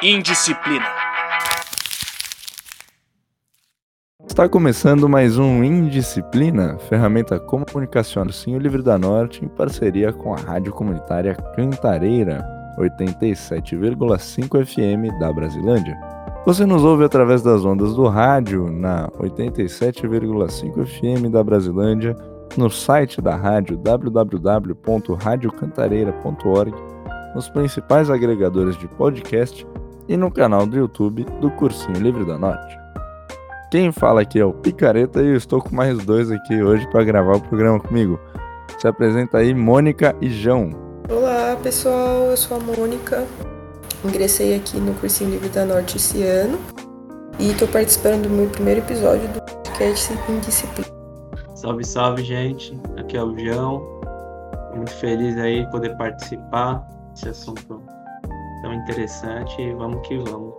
Indisciplina. Está começando mais um Indisciplina, ferramenta comunicacional Sim o Livre da Norte, em parceria com a rádio comunitária Cantareira, 87,5 FM da Brasilândia. Você nos ouve através das ondas do rádio na 87,5 FM da Brasilândia, no site da rádio www.radiocantareira.org, nos principais agregadores de podcast e no canal do YouTube do Cursinho Livre da Norte. Quem fala aqui é o Picareta e eu estou com mais dois aqui hoje para gravar o programa comigo. Se apresenta aí Mônica e João. Olá pessoal, eu sou a Mônica. Ingressei aqui no Cursinho Livre da Norte esse ano e estou participando do meu primeiro episódio do podcast Indisciplina. Salve, salve, gente. Aqui é o João. Muito feliz aí poder participar desse assunto tão interessante vamos que vamos.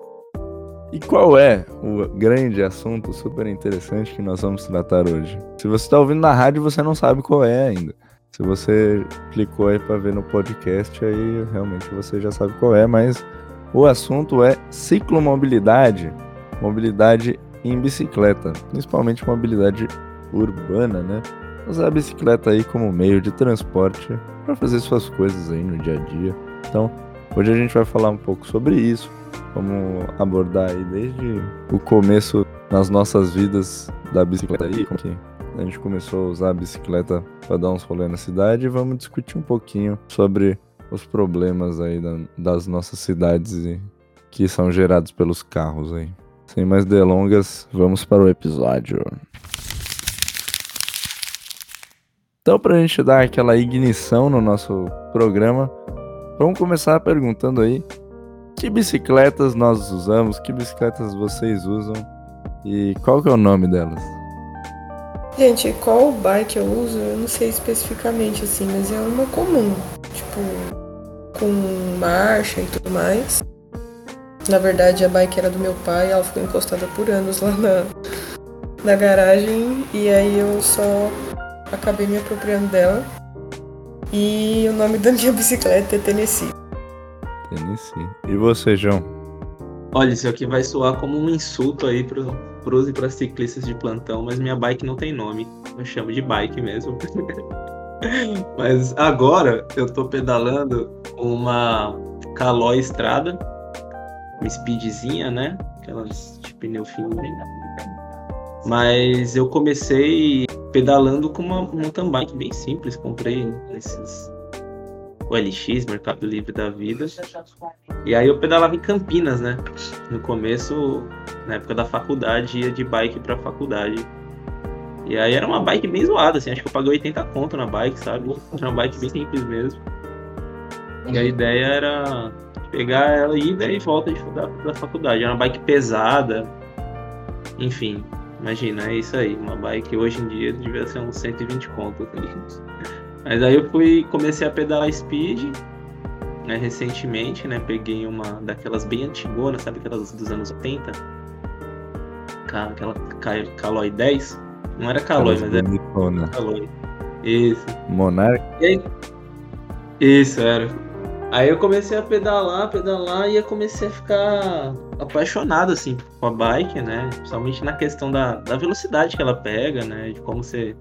E qual é o grande assunto super interessante que nós vamos tratar hoje? Se você está ouvindo na rádio, você não sabe qual é ainda. Se você clicou aí para ver no podcast, aí realmente você já sabe qual é, mas o assunto é ciclomobilidade, mobilidade em bicicleta, principalmente mobilidade urbana, né? Usar a bicicleta aí como meio de transporte para fazer suas coisas aí no dia a dia. Então, hoje a gente vai falar um pouco sobre isso, como abordar aí desde o começo nas nossas vidas da bicicleta aí, como que a gente começou a usar a bicicleta para dar uns rolês na cidade e vamos discutir um pouquinho sobre os problemas aí da, das nossas cidades e, que são gerados pelos carros aí. Sem mais delongas, vamos para o episódio. Então, para a gente dar aquela ignição no nosso programa, vamos começar perguntando aí que bicicletas nós usamos, que bicicletas vocês usam e qual que é o nome delas? Gente, qual bike eu uso, eu não sei especificamente assim, mas é uma comum, tipo, com marcha e tudo mais. Na verdade, a bike era do meu pai, ela ficou encostada por anos lá na, na garagem e aí eu só acabei me apropriando dela. E o nome da minha bicicleta é Tennessee. Tennessee. E você, João? Olha, isso aqui vai soar como um insulto aí pro, pros e para ciclistas de plantão, mas minha bike não tem nome. Eu chamo de bike mesmo. mas agora eu tô pedalando uma Caloi Estrada, uma speedzinha, né? Aquelas de pneu fino. Mas eu comecei pedalando com uma mountain bike bem simples. Comprei esses OLX, Mercado Livre da vida. E aí eu pedalava em Campinas, né? No começo, na época da faculdade, ia de bike pra faculdade. E aí era uma bike bem zoada, assim, acho que eu paguei 80 conto na bike, sabe? Era uma bike bem simples mesmo. E a ideia era pegar ela ida e volta da faculdade. Era uma bike pesada. Enfim, imagina, é isso aí. Uma bike hoje em dia devia ser uns 120 conto. Mas aí eu fui, comecei a pedalar speed, né, recentemente, né? Peguei uma daquelas bem antigonas, sabe? Aquelas dos anos 80. Aquela Caloi 10. Não era Caloi, mas era Caloi. Isso. Monarch? Isso, era. Aí eu comecei a pedalar, pedalar e eu comecei a ficar apaixonado, assim, com a bike, né? Principalmente na questão da, da velocidade que ela pega, né? De como você,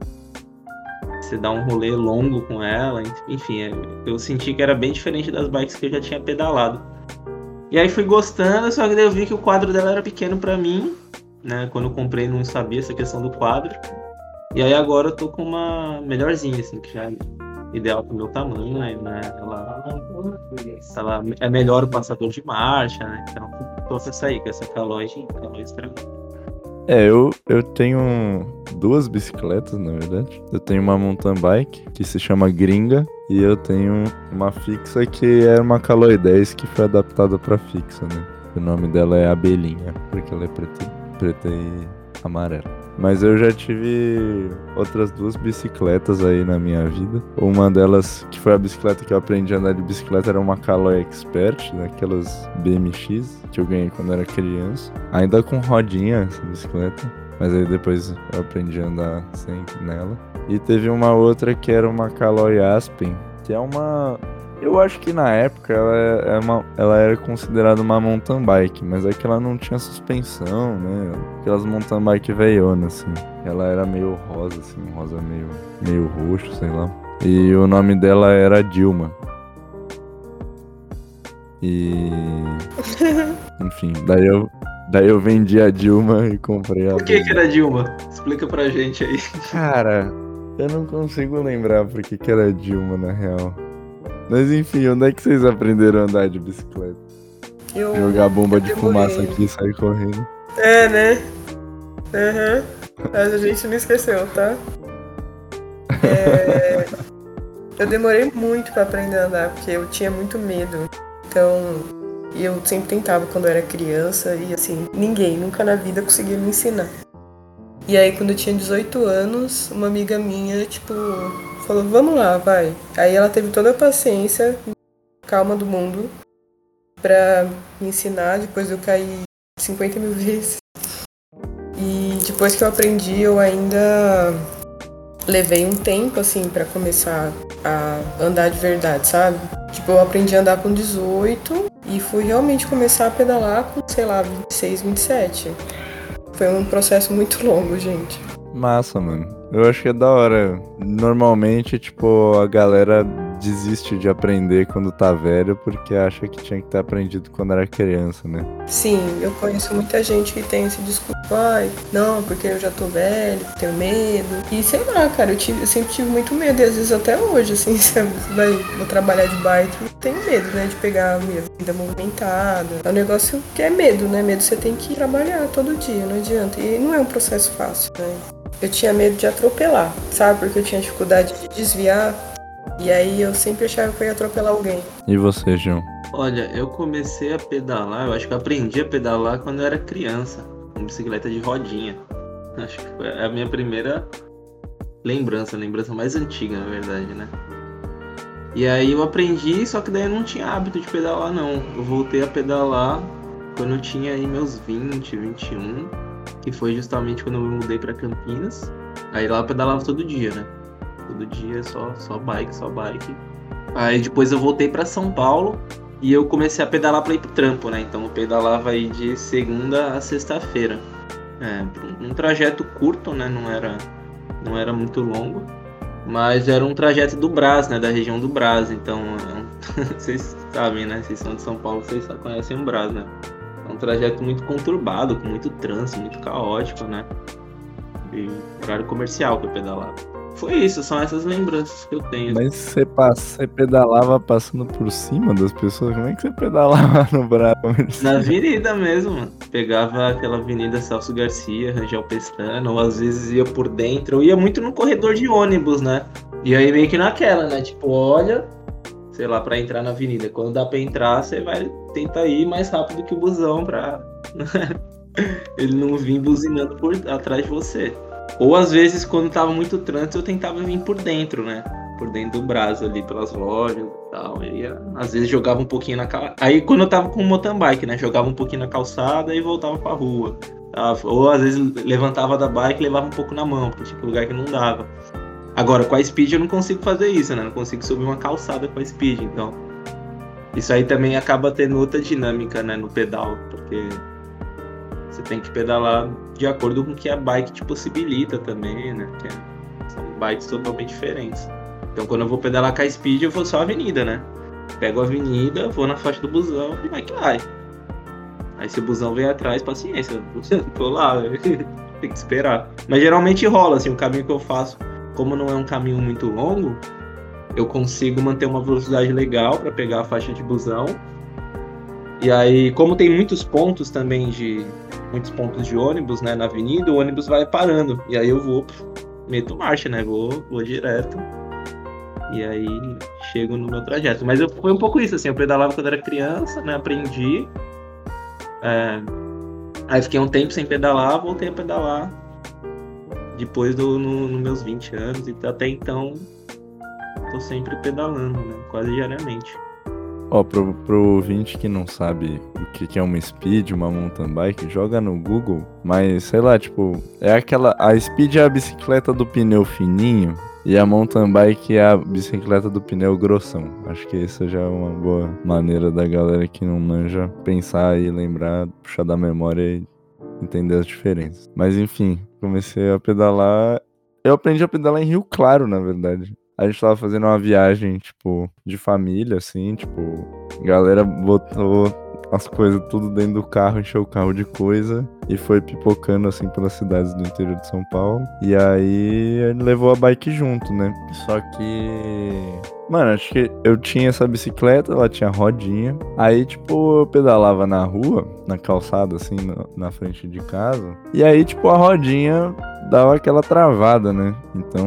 você dá um rolê longo com ela. Enfim, é, eu senti que era bem diferente das bikes que eu já tinha pedalado. E aí fui gostando, só que daí eu vi que o quadro dela era pequeno para mim, né? Quando eu comprei não sabia essa questão do quadro. E aí agora eu tô com uma melhorzinha, assim, que já é ideal pro meu tamanho, né? Ela, ela é melhor o passador de marcha, né? Então com essa aí, com essa Caloi, Caloi É, eu, eu tenho duas bicicletas, na verdade. Eu tenho uma mountain bike, que se chama Gringa, e eu tenho uma fixa que é uma Caloi 10 que foi adaptada para fixa, né? O nome dela é Abelhinha, porque ela é preta, preta e amarela. Mas eu já tive outras duas bicicletas aí na minha vida. Uma delas, que foi a bicicleta que eu aprendi a andar de bicicleta, era uma Caloi Expert, daquelas BMX que eu ganhei quando era criança. Ainda com rodinha essa bicicleta. Mas aí depois eu aprendi a andar sempre nela. E teve uma outra que era uma Caloi Aspen, que é uma Eu acho que na época ela, é uma, ela era considerada uma mountain bike, mas é que ela não tinha suspensão, né? Aquelas mountain bike veiona, assim. Ela era meio rosa, assim, rosa meio, meio roxo, sei lá. E o nome dela era Dilma. E. Enfim, daí eu, daí eu vendi a Dilma e comprei a. Por que, que era Dilma? Explica pra gente aí. Cara, eu não consigo lembrar por que, que era Dilma, na real. Mas enfim, onde é que vocês aprenderam a andar de bicicleta? Eu, Jogar bomba de fumaça aqui e sair correndo. É, né? Aham. Mas a gente não esqueceu, tá? É, Eu demorei muito pra aprender a andar, porque eu tinha muito medo. Então, eu sempre tentava quando eu era criança e assim, ninguém, nunca na vida conseguia me ensinar. E aí, quando eu tinha 18 anos, uma amiga minha, tipo, falou: Vamos lá, vai. Aí ela teve toda a paciência, calma do mundo, pra me ensinar. Depois eu caí 50 mil vezes. E depois que eu aprendi, eu ainda levei um tempo, assim, pra começar a andar de verdade, sabe? Tipo, eu aprendi a andar com 18 e fui realmente começar a pedalar com, sei lá, 26, 27. Foi um processo muito longo, gente. Massa, mano. Eu acho que é da hora. Normalmente, tipo, a galera desiste de aprender quando tá velho porque acha que tinha que ter aprendido quando era criança, né? Sim, eu conheço muita gente que tem esse discurso, ai, não, porque eu já tô velho, tenho medo. E sei lá, cara, eu, tive, eu sempre tive muito medo, e às vezes até hoje, assim, eu vai, vou trabalhar de bike, tenho medo, né, de pegar minha vida movimentada. É um negócio que é medo, né? Medo você tem que trabalhar todo dia, não adianta. E não é um processo fácil, né? Eu tinha medo de atropelar, sabe? Porque eu tinha dificuldade de desviar. E aí eu sempre achava que eu ia atropelar alguém. E você, João? Olha, eu comecei a pedalar, eu acho que eu aprendi a pedalar quando eu era criança, com bicicleta de rodinha. Acho que foi a minha primeira lembrança, a lembrança mais antiga, na verdade, né? E aí eu aprendi, só que daí eu não tinha hábito de pedalar, não. Eu voltei a pedalar quando eu tinha aí meus 20, 21, que foi justamente quando eu me mudei pra Campinas. Aí lá eu pedalava todo dia, né? Todo dia só, só bike, só bike. Aí depois eu voltei pra São Paulo e eu comecei a pedalar pra ir pro trampo, né? Então eu pedalava aí de segunda a sexta-feira. É, um trajeto curto, né? Não era, não era muito longo. Mas era um trajeto do Brás, né? Da região do Brás. Então, vocês sabem, né? Vocês são de São Paulo, vocês só conhecem o Brás, né? Trajeto muito conturbado, com muito trânsito, muito caótico, né? E horário comercial que eu pedalava. Foi isso, são essas lembranças que eu tenho. Mas você, passa, você pedalava passando por cima das pessoas? Como é que você pedalava no braço? Na avenida mesmo, mano. Pegava aquela avenida Celso Garcia, Rangel Pestana, ou às vezes ia por dentro. Eu ia muito no corredor de ônibus, né? E aí meio que naquela, né? Tipo, olha, sei lá, pra entrar na avenida. Quando dá pra entrar, você vai tentar ir mais rápido que o busão pra ele não vir buzinando por atrás de você. Ou às vezes, quando tava muito trânsito, eu tentava vir por dentro, né? Por dentro do braço ali, pelas lojas e tal. Ia, às vezes jogava um pouquinho na calçada. Aí quando eu tava com o mountain bike, né? Jogava um pouquinho na calçada e voltava pra rua. tá? Ou às vezes levantava da bike e levava um pouco na mão, porque tinha lugar que não dava. Agora, com a speed eu não consigo fazer isso, né? Não consigo subir uma calçada com a speed, então. Isso aí também acaba tendo outra dinâmica, né, no pedal, porque você tem que pedalar de acordo com o que a bike te possibilita também, né? Que é- são bikes totalmente diferentes. Então quando eu vou pedalar com a speed, eu vou só a avenida, né? Pego a avenida, vou na faixa do busão e vai que vai. Aí se o busão vem atrás, paciência. Tô lá, tem que esperar. Mas geralmente rola, assim, o caminho que eu faço, como não é um caminho muito longo, eu consigo manter uma velocidade legal para pegar a faixa de busão. E aí, como tem muitos pontos também de muitos pontos de ônibus, né, na avenida, o ônibus vai parando. E aí eu vou, meto marcha, né? Vou, vou direto. E aí chego no meu trajeto. Mas eu, foi um pouco isso, assim, eu pedalava quando era criança, né? Aprendi. É, aí fiquei um tempo sem pedalar, voltei a pedalar. Depois do no, no meus 20 anos, e até então tô sempre pedalando, né? Quase diariamente. Ó, pro, pro ouvinte que não sabe o que, que é uma speed, uma mountain bike, joga no Google, mas sei lá, tipo, é aquela. A speed é a bicicleta do pneu fininho. E a mountain bike é a bicicleta do pneu grossão. Acho que isso já é uma boa maneira da galera que não manja pensar e lembrar, puxar da memória e entender as diferenças. Mas enfim, comecei a pedalar. Eu aprendi a pedalar em Rio Claro, na verdade. A gente tava fazendo uma viagem, tipo, de família, assim, tipo, galera botou as coisas tudo dentro do carro, encheu o carro de coisa e foi pipocando assim pelas cidades do interior de São Paulo. E aí ele levou a bike junto, né? Só que. Mano, acho que eu tinha essa bicicleta, ela tinha rodinha. Aí, tipo, eu pedalava na rua, na calçada, assim, na frente de casa. E aí, tipo, a rodinha dava aquela travada, né? Então.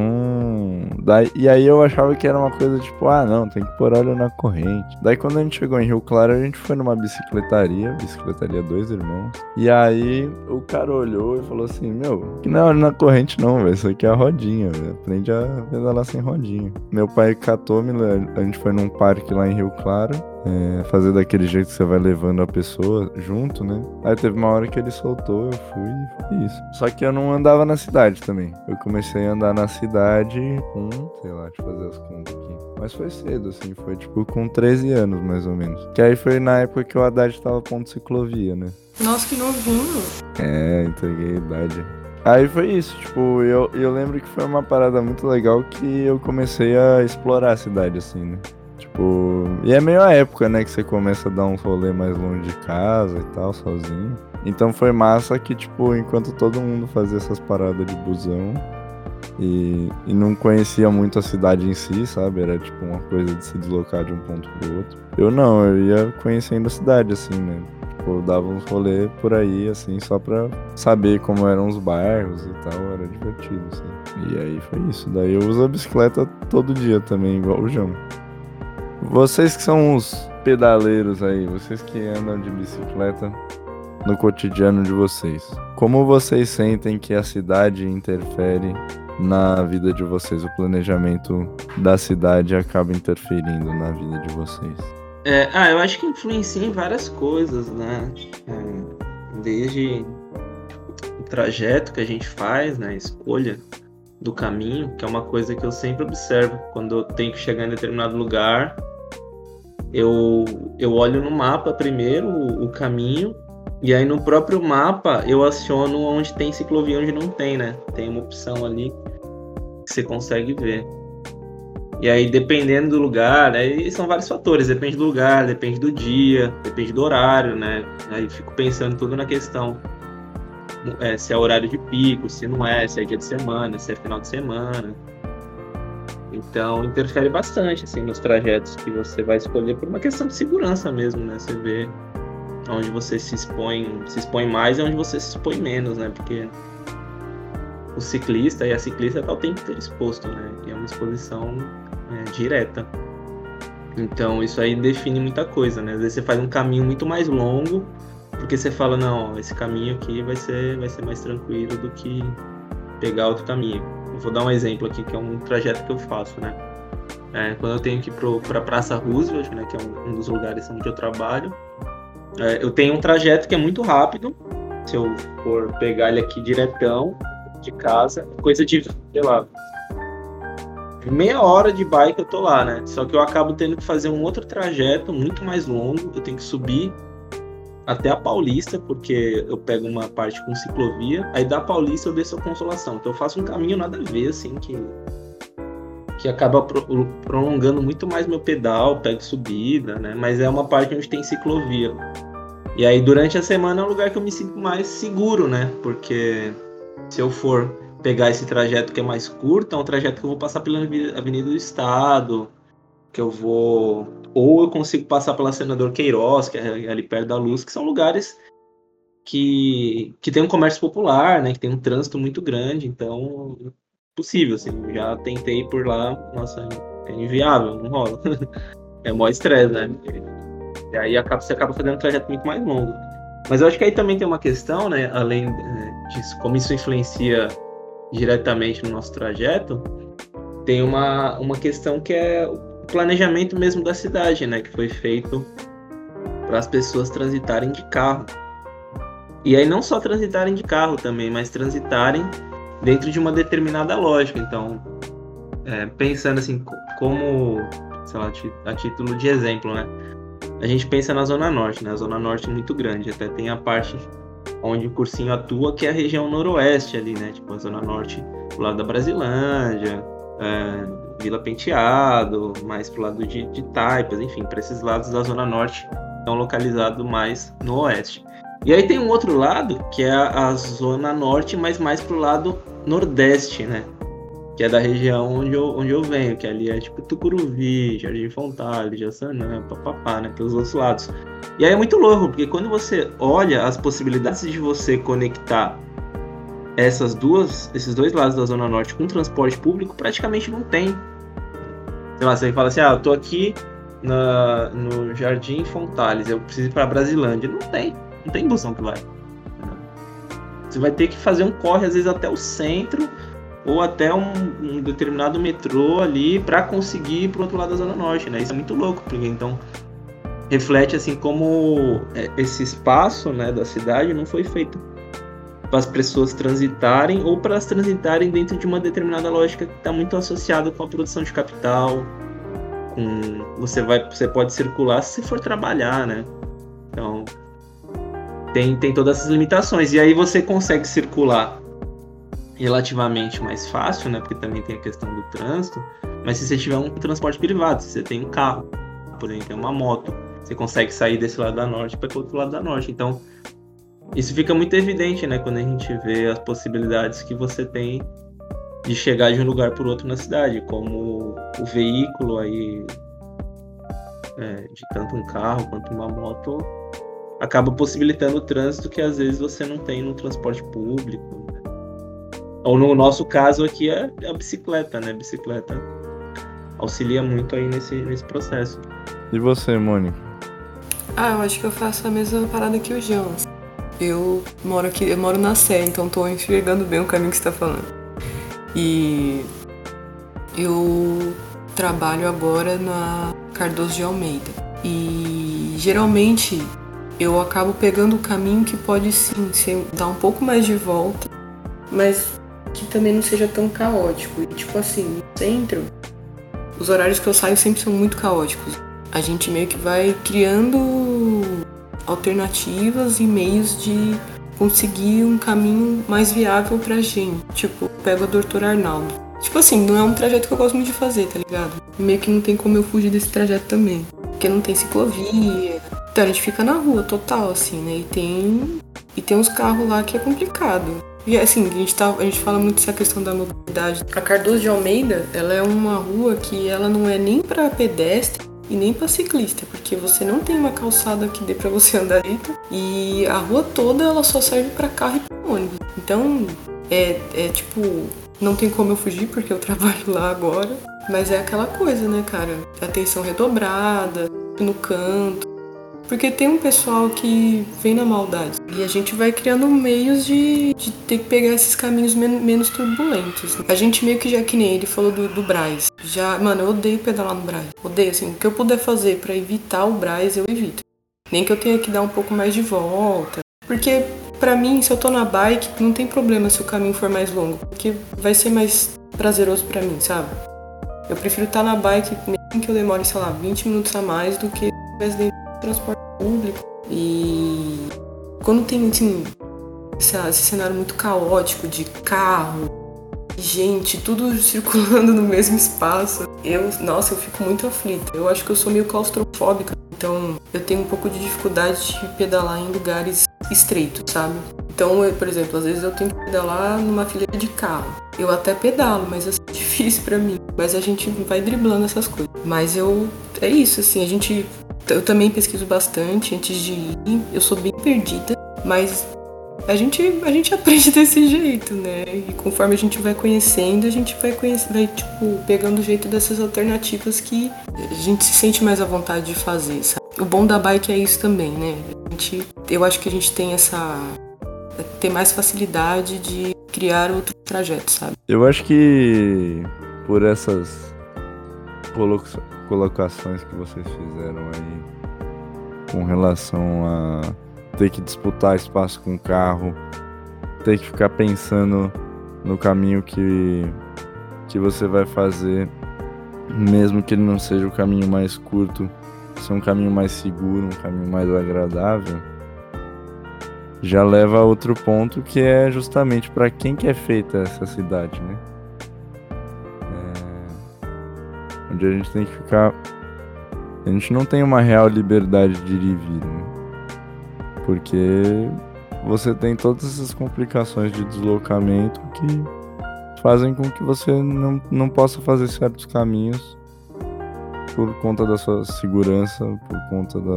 Daí, e aí eu achava que era uma coisa tipo, ah, não, tem que pôr óleo na corrente. Daí quando a gente chegou em Rio Claro, a gente foi numa bicicletaria, bicicletaria dois irmãos. E aí o cara olhou e falou assim: Meu, que não é óleo na corrente, não, velho. Isso aqui é a rodinha, velho. Aprende a pedalar sem rodinha. Meu pai catou, me, a gente foi num parque lá em Rio Claro. É, fazer daquele jeito que você vai levando a pessoa junto, né? Aí teve uma hora que ele soltou, eu fui e foi isso. Só que eu não andava na cidade também. Eu comecei a andar na cidade com, sei lá, deixa eu fazer as contas aqui. Mas foi cedo, assim, foi tipo com 13 anos mais ou menos. Que aí foi na época que o Haddad tava ponto ciclovia, né? Nossa, que novinho. É, entreguei a idade. Aí foi isso, tipo, eu, eu lembro que foi uma parada muito legal que eu comecei a explorar a cidade, assim, né? Tipo, e é meio a época, né, que você começa a dar um rolê mais longe de casa e tal, sozinho. Então foi massa que, tipo, enquanto todo mundo fazia essas paradas de busão e, e não conhecia muito a cidade em si, sabe? Era tipo uma coisa de se deslocar de um ponto pro outro. Eu não, eu ia conhecendo a cidade, assim, né? Tipo, eu dava uns rolê por aí, assim, só pra saber como eram os bairros e tal, era divertido, assim. E aí foi isso. Daí eu uso a bicicleta todo dia também, igual o João. Vocês que são os pedaleiros aí, vocês que andam de bicicleta no cotidiano de vocês, como vocês sentem que a cidade interfere na vida de vocês? O planejamento da cidade acaba interferindo na vida de vocês? É, ah, eu acho que influencia em várias coisas, né? É, desde o trajeto que a gente faz, né? A escolha do caminho, que é uma coisa que eu sempre observo quando eu tenho que chegar em determinado lugar eu, eu olho no mapa primeiro o, o caminho, e aí no próprio mapa eu aciono onde tem ciclovia onde não tem, né? Tem uma opção ali que você consegue ver. E aí, dependendo do lugar, aí são vários fatores, depende do lugar, depende do dia, depende do horário, né? Aí fico pensando tudo na questão é, se é horário de pico, se não é, se é dia de semana, se é final de semana. Então interfere bastante assim nos trajetos que você vai escolher por uma questão de segurança mesmo, né? Você vê onde você se expõe, se expõe mais e onde você se expõe menos, né? Porque o ciclista e a ciclista tá o tempo inteiro exposto, né? E é uma exposição é, direta. Então isso aí define muita coisa, né? Às vezes você faz um caminho muito mais longo, porque você fala, não, esse caminho aqui vai ser, vai ser mais tranquilo do que pegar outro caminho. Vou dar um exemplo aqui, que é um trajeto que eu faço, né? É, quando eu tenho que ir para a Praça Roosevelt, né, que é um, um, dos lugares onde eu trabalho, é, eu tenho um trajeto que é muito rápido. Se eu for pegar ele aqui diretão de casa, coisa de, sei lá, meia hora de bike eu tô lá, né? Só que eu acabo tendo que fazer um outro trajeto muito mais longo. Eu tenho que subir até a Paulista, porque eu pego uma parte com ciclovia, aí da Paulista eu desço a Consolação. Então eu faço um caminho nada a ver, assim, que, que acaba pro, prolongando muito mais meu pedal, pego subida, né? Mas é uma parte onde tem ciclovia. E aí durante a semana é um lugar que eu me sinto mais seguro, né? Porque se eu for pegar esse trajeto que é mais curto, é um trajeto que eu vou passar pela Avenida do Estado, que eu vou ou eu consigo passar pela Senador Queiroz, que é ali perto da Luz, que são lugares que, que tem um comércio popular, né, que tem um trânsito muito grande, então possível, assim, já tentei por lá, nossa, é inviável, não rola. é mó estresse, né? E aí acaba, você acaba fazendo um trajeto muito mais longo. Mas eu acho que aí também tem uma questão, né, além é, disso, como isso influencia diretamente no nosso trajeto, tem uma, uma questão que é planejamento mesmo da cidade, né, que foi feito para as pessoas transitarem de carro. E aí não só transitarem de carro também, mas transitarem dentro de uma determinada lógica. Então, é, pensando assim, como, sei lá, a título de exemplo, né? A gente pensa na Zona Norte, né? A Zona Norte é muito grande, até tem a parte onde o cursinho atua, que é a região noroeste ali, né? Tipo, a Zona Norte pro lado da Brasilândia, é, Vila Penteado, mais pro lado de, de Taipas, enfim, para esses lados da Zona Norte estão localizados mais no oeste. E aí tem um outro lado, que é a, a Zona Norte, mas mais pro lado nordeste, né? Que é da região onde eu, onde eu venho, que ali é tipo Tucuruvi, Jardim Fontale, Jaçanã, papapá, né? Pelos outros lados. E aí é muito louco, porque quando você olha as possibilidades de você conectar essas duas, esses dois lados da Zona Norte com transporte público, praticamente não tem. Sei lá, você fala assim, ah, eu tô aqui na, no Jardim Fontales, eu preciso ir pra Brasilândia. Não tem, não tem busão que vai. Você vai ter que fazer um corre, às vezes, até o centro ou até um, um determinado metrô ali para conseguir ir pro outro lado da Zona Norte, né? Isso é muito louco, porque então reflete assim como é, esse espaço né, da cidade não foi feito para as pessoas transitarem ou para elas transitarem dentro de uma determinada lógica que está muito associada com a produção de capital, com você vai você pode circular se for trabalhar, né? Então tem, tem todas essas limitações e aí você consegue circular relativamente mais fácil, né? Porque também tem a questão do trânsito. Mas se você tiver um transporte privado, se você tem um carro, por exemplo, tem uma moto, você consegue sair desse lado da norte para o outro lado da norte. Então isso fica muito evidente, né, quando a gente vê as possibilidades que você tem de chegar de um lugar para outro na cidade, como o veículo aí, é, de tanto um carro quanto uma moto, acaba possibilitando o trânsito que às vezes você não tem no transporte público. Né? Ou no nosso caso aqui é a bicicleta, né? A bicicleta auxilia muito aí nesse, nesse processo. E você, Mônica? Ah, eu acho que eu faço a mesma parada que o João. Eu moro aqui, eu moro na Sé, então tô enxergando bem o caminho que você tá falando. E eu trabalho agora na Cardoso de Almeida. E geralmente eu acabo pegando o caminho que pode sim ser, dar um pouco mais de volta, mas que também não seja tão caótico. E tipo assim, no centro, os horários que eu saio sempre são muito caóticos. A gente meio que vai criando alternativas e meios de conseguir um caminho mais viável pra gente. Tipo, pego a doutora Arnaldo. Tipo assim, não é um trajeto que eu gosto muito de fazer, tá ligado? Meio que não tem como eu fugir desse trajeto também. Porque não tem ciclovia. Então a gente fica na rua total, assim, né? E tem. E tem uns carros lá que é complicado. E assim, a gente, tá, a gente fala muito dessa questão da mobilidade. A Cardoso de Almeida, ela é uma rua que ela não é nem para pedestre e nem para ciclista, porque você não tem uma calçada que dê para você andar direito e a rua toda ela só serve para carro e para ônibus. Então, é, é tipo, não tem como eu fugir porque eu trabalho lá agora, mas é aquela coisa, né, cara? Atenção redobrada, no canto, porque tem um pessoal que vem na maldade. E a gente vai criando meios de, de ter que pegar esses caminhos men menos turbulentos. A gente meio que já, que nem ele falou do, do Braz. Já, mano, eu odeio pedalar no Braz. Odeio, assim. O que eu puder fazer para evitar o Braz, eu evito. Nem que eu tenha que dar um pouco mais de volta. Porque, para mim, se eu tô na bike, não tem problema se o caminho for mais longo. Porque vai ser mais prazeroso para mim, sabe? Eu prefiro estar tá na bike, mesmo que eu demore, sei lá, 20 minutos a mais, do que dentro do transporte público. E quando tem assim, esse cenário muito caótico de carro, gente, tudo circulando no mesmo espaço, eu, nossa, eu fico muito aflita. Eu acho que eu sou meio claustrofóbica, então eu tenho um pouco de dificuldade de pedalar em lugares estreitos, sabe? Então, eu, por exemplo, às vezes eu tenho que pedalar numa fileira de carro. Eu até pedalo, mas é difícil para mim. Mas a gente vai driblando essas coisas. Mas eu. É isso, assim, a gente eu também pesquiso bastante antes de ir. Eu sou bem perdida, mas a gente, a gente aprende desse jeito, né? E conforme a gente vai conhecendo, a gente vai conhecendo, vai, tipo, pegando o jeito dessas alternativas que a gente se sente mais à vontade de fazer, sabe? O bom da bike é isso também, né? A gente, eu acho que a gente tem essa. ter mais facilidade de criar outro trajeto, sabe? Eu acho que por essas colocações que vocês fizeram aí com relação a ter que disputar espaço com o carro, ter que ficar pensando no caminho que que você vai fazer, mesmo que ele não seja o caminho mais curto, ser um caminho mais seguro, um caminho mais agradável, já leva a outro ponto que é justamente para quem que é feita essa cidade, né? Onde a gente tem que ficar. A gente não tem uma real liberdade de ir e vir, né? Porque você tem todas essas complicações de deslocamento que fazem com que você não, não possa fazer certos caminhos por conta da sua segurança, por conta da,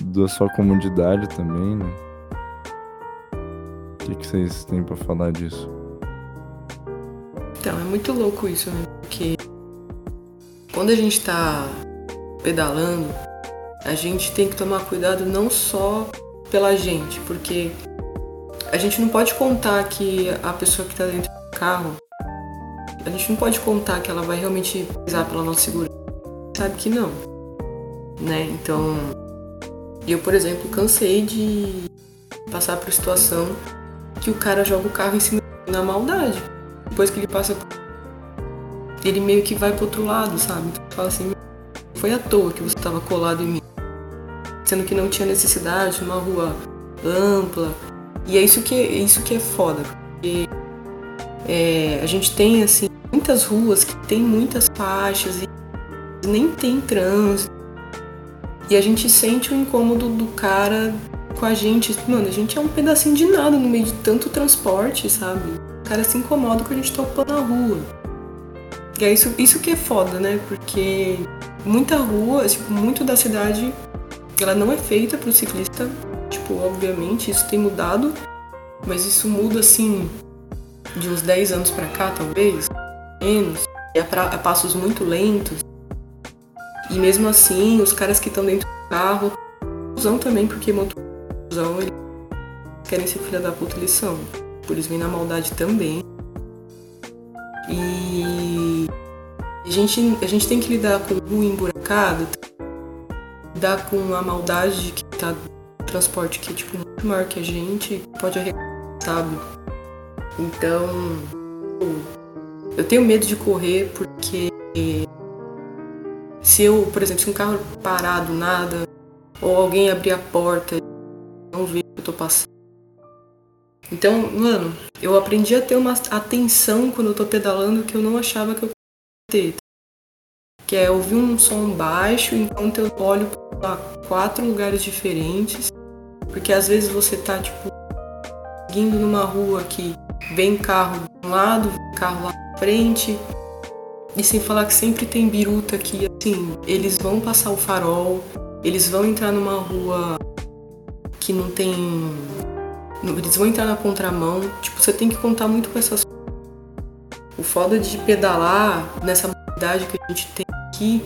da sua comunidade também, né? O que, que vocês têm para falar disso? Então, é muito louco isso, né? Porque quando a gente tá pedalando, a gente tem que tomar cuidado não só pela gente, porque a gente não pode contar que a pessoa que tá dentro do carro, a gente não pode contar que ela vai realmente pisar pela nossa segurança. Sabe que não, né? Então, eu, por exemplo, cansei de passar por situação que o cara joga o carro em cima na maldade. Depois que ele passa ele meio que vai pro outro lado, sabe? Então, fala assim, foi à toa que você estava colado em mim. Sendo que não tinha necessidade, uma rua ampla. E é isso que é, isso que é foda, porque é, a gente tem assim muitas ruas que tem muitas faixas e nem tem trânsito. E a gente sente o incômodo do cara com a gente. Mano, a gente é um pedacinho de nada no meio de tanto transporte, sabe? O cara se incomoda com a gente tá a rua. E é isso, isso que é foda, né? Porque muita rua, tipo, muito da cidade, ela não é feita pro ciclista. Tipo, obviamente, isso tem mudado. Mas isso muda, assim, de uns 10 anos pra cá, talvez. Menos. É a, a passos muito lentos. E mesmo assim, os caras que estão dentro do carro usam também, porque motorzão, eles querem ser filha da puta, eles são. Por isso vem na maldade também. E a gente, a gente tem que lidar com o emburacado, lidar com a maldade que tá no transporte que é tipo muito maior que a gente, pode arrebentar, sabe? Então, eu tenho medo de correr porque se eu, por exemplo, se um carro parar do nada, ou alguém abrir a porta e não ver o que eu tô passando. Então, mano, eu aprendi a ter uma atenção quando eu tô pedalando que eu não achava que eu ter. Que é ouvir um som baixo enquanto eu olho para quatro lugares diferentes. Porque às vezes você tá, tipo, seguindo numa rua que vem carro de um lado, vem carro lá na frente, e sem falar que sempre tem biruta que, assim, eles vão passar o farol, eles vão entrar numa rua que não tem. Eles vão entrar na contramão. Tipo, você tem que contar muito com essas. O foda de pedalar nessa modalidade que a gente tem aqui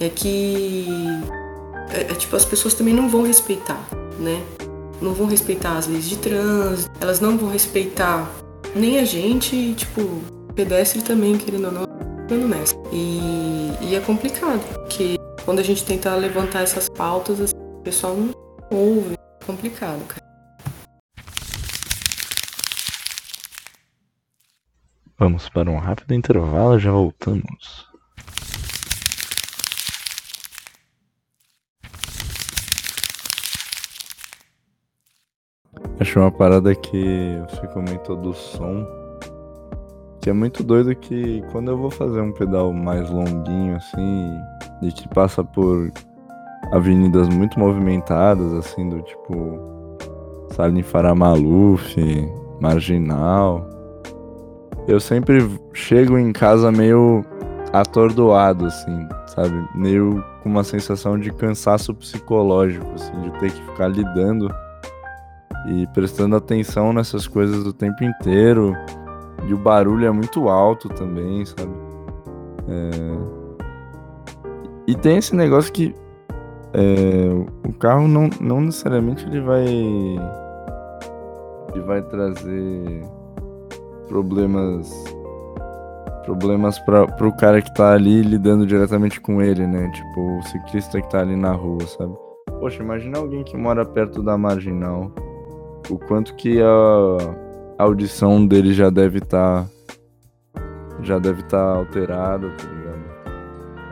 é que. É, é, tipo, as pessoas também não vão respeitar, né? Não vão respeitar as leis de trânsito, elas não vão respeitar nem a gente, tipo, pedestre também, querendo ou não, nessa. E, e é complicado, porque quando a gente tenta levantar essas pautas, assim, o pessoal não ouve. É complicado, cara. Vamos para um rápido intervalo, já voltamos. Acho uma parada que você comentou do som que é muito doido que quando eu vou fazer um pedal mais longuinho assim, e que passa por avenidas muito movimentadas, assim, do tipo Salim Faramaluf, Marginal, eu sempre chego em casa meio atordoado, assim, sabe? Meio com uma sensação de cansaço psicológico, assim, de ter que ficar lidando e prestando atenção nessas coisas o tempo inteiro e o barulho é muito alto também, sabe? É... E tem esse negócio que é, o carro não, não necessariamente ele vai ele vai trazer problemas problemas para o cara que tá ali lidando diretamente com ele, né? Tipo, o ciclista que tá ali na rua, sabe? Poxa, imagina alguém que mora perto da marginal. O quanto que a audição dele já deve estar tá já deve estar alterada, tá ligado?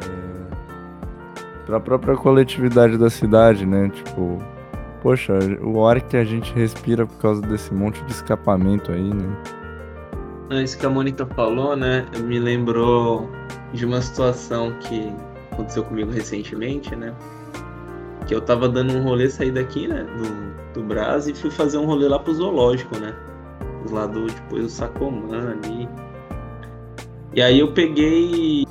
É... Pra própria coletividade da cidade, né? Tipo, poxa, o ar que a gente respira por causa desse monte de escapamento aí, né? É, isso que a Mônica falou, né? Me lembrou de uma situação que aconteceu comigo recentemente, né? Que eu tava dando um rolê, saí daqui, né? Do, do Brás e fui fazer um rolê lá pro zoológico, né? Lá do, depois do Sacomã ali. E aí eu peguei.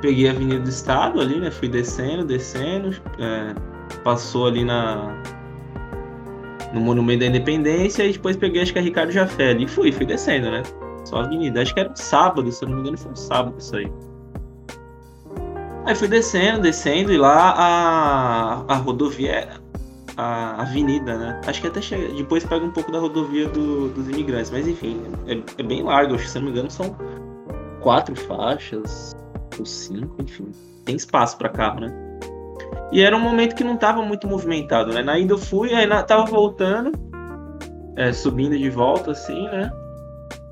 Peguei a Avenida do Estado ali, né? Fui descendo, descendo. É, passou ali na. No Monumento da Independência e depois peguei acho que a Ricardo Jafé ali. E fui, fui descendo, né? Só a avenida. Acho que era um sábado, se eu não me engano, foi um sábado isso aí. Aí fui descendo, descendo, e lá a, a rodovia, a avenida, né? Acho que até chega, depois pega um pouco da rodovia do, dos imigrantes, mas enfim, é, é bem largo, acho que se não me engano são quatro faixas, ou cinco, enfim. Tem espaço para carro, né? E era um momento que não tava muito movimentado, né? Na ida eu fui, aí na, tava voltando, é, subindo de volta, assim, né?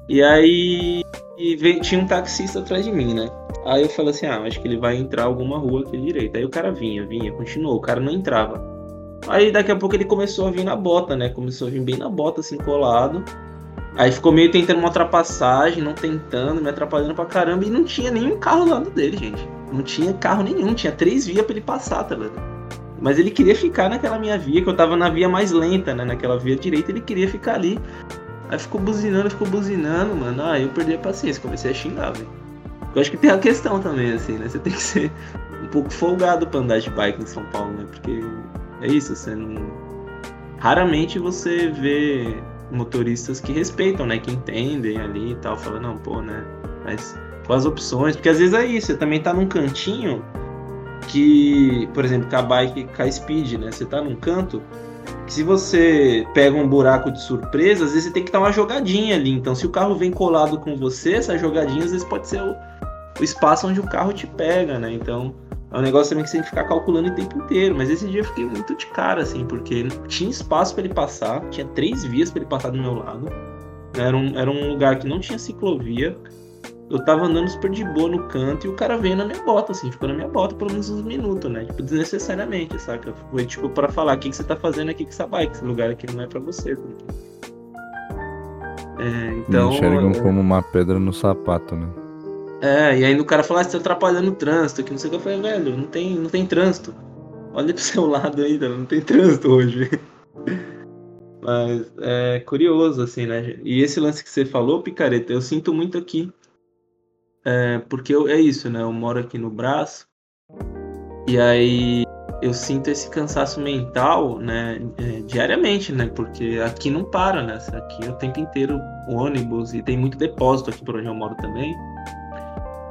E aí e veio, tinha um taxista atrás de mim, né? Aí eu falei assim, ah, acho que ele vai entrar alguma rua aqui direita. Aí o cara vinha, vinha, continuou, o cara não entrava. Aí daqui a pouco ele começou a vir na bota, né? Começou a vir bem na bota, assim, colado. Aí ficou meio tentando uma ultrapassagem, não tentando, me atrapalhando pra caramba. E não tinha nenhum carro do lado dele, gente. Não tinha carro nenhum, tinha três vias pra ele passar, tá ligado? Mas ele queria ficar naquela minha via, que eu tava na via mais lenta, né? Naquela via direita, ele queria ficar ali. Aí ficou buzinando, ficou buzinando, mano. Aí eu perdi a paciência, comecei a xingar, velho. Eu acho que tem a questão também, assim, né? Você tem que ser um pouco folgado pra andar de bike em São Paulo, né? Porque é isso, você não. Raramente você vê motoristas que respeitam, né? Que entendem ali e tal, falando, não, pô, né? Mas com as opções, porque às vezes é isso, você também tá num cantinho que, por exemplo, com a bike, com a speed, né? Você tá num canto que se você pega um buraco de surpresa, às vezes você tem que dar uma jogadinha ali. Então, se o carro vem colado com você, essa jogadinha às vezes pode ser o, o espaço onde o carro te pega, né? Então é um negócio também que você tem que ficar calculando o tempo inteiro. Mas esse dia eu fiquei muito de cara, assim, porque tinha espaço para ele passar, tinha três vias para ele passar do meu lado. Era um, era um lugar que não tinha ciclovia. Eu tava andando super de boa no canto e o cara veio na minha bota, assim, ficou na minha bota pelo menos uns minutos, né? Tipo, desnecessariamente, saca? Foi tipo para falar: o que, que você tá fazendo aqui com essa bike? Esse lugar aqui não é para você. É, então. Me enxergam é... como uma pedra no sapato, né? É, e aí o cara fala, ah, você tá atrapalhando o trânsito, que não sei o que. Eu falei, velho, não tem, não tem trânsito. Olha pro seu lado ainda, não tem trânsito hoje. Mas é curioso, assim, né? E esse lance que você falou, Picareta, eu sinto muito aqui. É, porque eu, é isso, né? Eu moro aqui no Brás. E aí eu sinto esse cansaço mental, né? É, diariamente, né? Porque aqui não para, né? Aqui é o tempo inteiro ônibus e tem muito depósito aqui por onde eu moro também.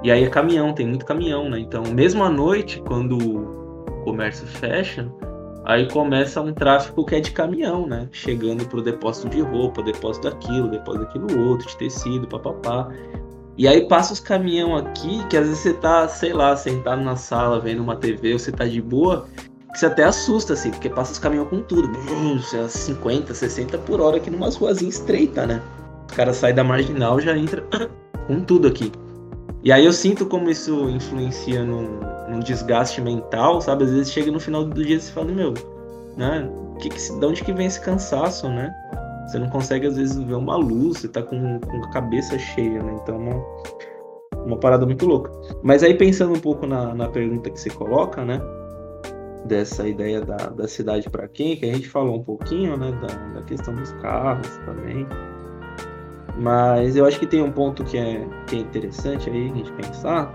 E aí é caminhão, tem muito caminhão, né? Então, mesmo à noite, quando o comércio fecha, aí começa um tráfego que é de caminhão, né? Chegando pro depósito de roupa, depósito daquilo, depósito daquilo outro, de tecido, papapá. E aí passa os caminhão aqui, que às vezes você tá, sei lá, sentado na sala vendo uma TV, ou você tá de boa, que você até assusta, assim, porque passa os caminhão com tudo. 50, 60 por hora aqui numa ruazinha estreita, né? O cara sai da marginal já entra com tudo aqui. E aí eu sinto como isso influencia num, num, desgaste mental, sabe? Às vezes chega no final do dia e você fala, meu, né? Que que, de onde que vem esse cansaço, né? Você não consegue, às vezes, ver uma luz, você tá com, com a cabeça cheia, né? Então, uma, uma parada muito louca. Mas aí, pensando um pouco na, na pergunta que você coloca, né? Dessa ideia da, da cidade para quem, que a gente falou um pouquinho, né? Da, da questão dos carros também. Mas eu acho que tem um ponto que é, que é interessante aí a gente pensar,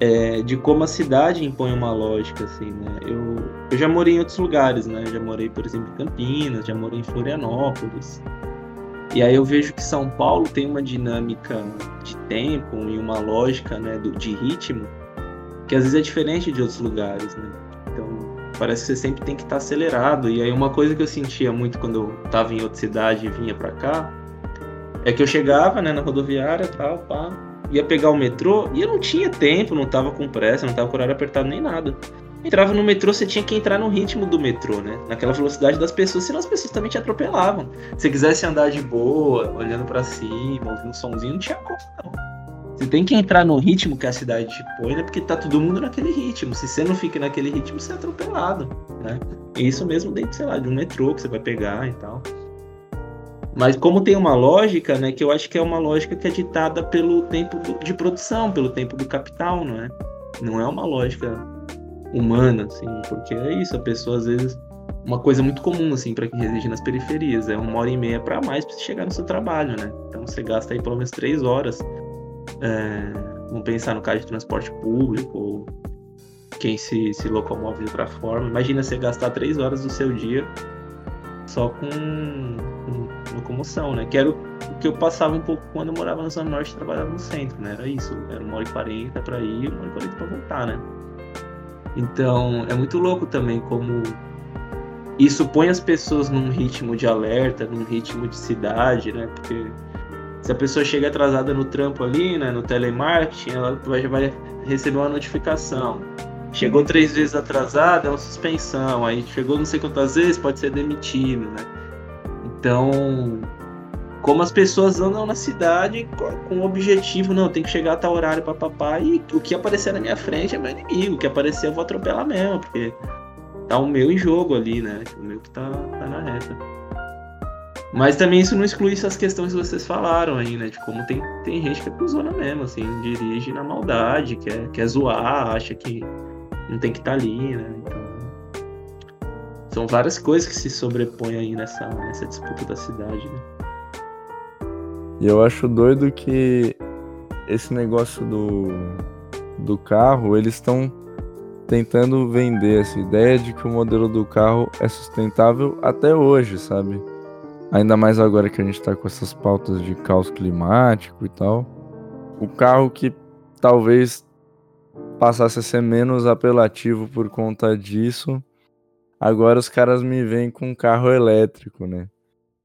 é, de como a cidade impõe uma lógica, assim, né? Eu, eu já morei em outros lugares, né? já morei, por exemplo, em Campinas, já morei em Florianópolis. E aí eu vejo que São Paulo tem uma dinâmica de tempo e uma lógica, né, do, de ritmo, que às vezes é diferente de outros lugares, né? Então, parece que você sempre tem que estar acelerado. E aí uma coisa que eu sentia muito quando eu estava em outra cidade e vinha para cá, é que eu chegava, né, na rodoviária tal, pá, ia pegar o metrô e eu não tinha tempo, não tava com pressa, não tava com horário apertado nem nada. entrava no metrô, você tinha que entrar no ritmo do metrô, né? Naquela velocidade das pessoas, senão as pessoas também te atropelavam. Se você quisesse andar de boa, olhando para cima, ouvindo um somzinho, não tinha como, não. Você tem que entrar no ritmo que a cidade te põe, né? Porque tá todo mundo naquele ritmo. Se você não fica naquele ritmo, você é atropelado, né? E isso mesmo dentro, sei lá, de um metrô que você vai pegar e tal. Mas como tem uma lógica, né, que eu acho que é uma lógica que é ditada pelo tempo de produção, pelo tempo do capital, não é? Não é uma lógica humana, assim, porque é isso, a pessoa às vezes uma coisa muito comum assim para quem reside nas periferias é uma hora e meia para mais para chegar no seu trabalho, né? Então você gasta aí pelo menos três horas. É, vamos pensar no caso de transporte público ou quem se, se locomove de outra forma. Imagina você gastar três horas do seu dia só com, com locomoção, né? Que era o, o, que eu passava um pouco quando eu morava na Zona Norte e trabalhava no centro, né? Era isso, era uma hora e quarenta para ir, uma hora e quarenta para voltar, né? Então, é muito louco também como isso põe as pessoas num ritmo de alerta, num ritmo de cidade, né? Porque se a pessoa chega atrasada no trampo ali, né, no telemarketing, ela vai, vai receber uma notificação. Chegou três vezes atrasada, é uma suspensão. Aí chegou não sei quantas vezes, pode ser demitido, né? Então, como as pessoas andam na cidade com o objetivo, não, tem que chegar a tal horário para papai e o que aparecer na minha frente é meu inimigo, o que aparecer eu vou atropelar mesmo, porque tá o meu em jogo ali, né? O meu que tá, tá na reta. Mas também isso não exclui essas questões que vocês falaram aí, né? De como tem, tem gente que é cuzona mesmo, assim, dirige na maldade, quer, quer zoar, acha que não tem que estar tá ali, né? Então, são várias coisas que se sobrepõem aí nessa, nessa disputa da cidade, né? E eu acho doido que esse negócio do, do carro, eles estão tentando vender essa ideia de que o modelo do carro é sustentável até hoje, sabe? Ainda mais agora que a gente tá com essas pautas de caos climático e tal. O carro que talvez passasse a ser menos apelativo por conta disso, agora os caras me vêm com um carro elétrico, né?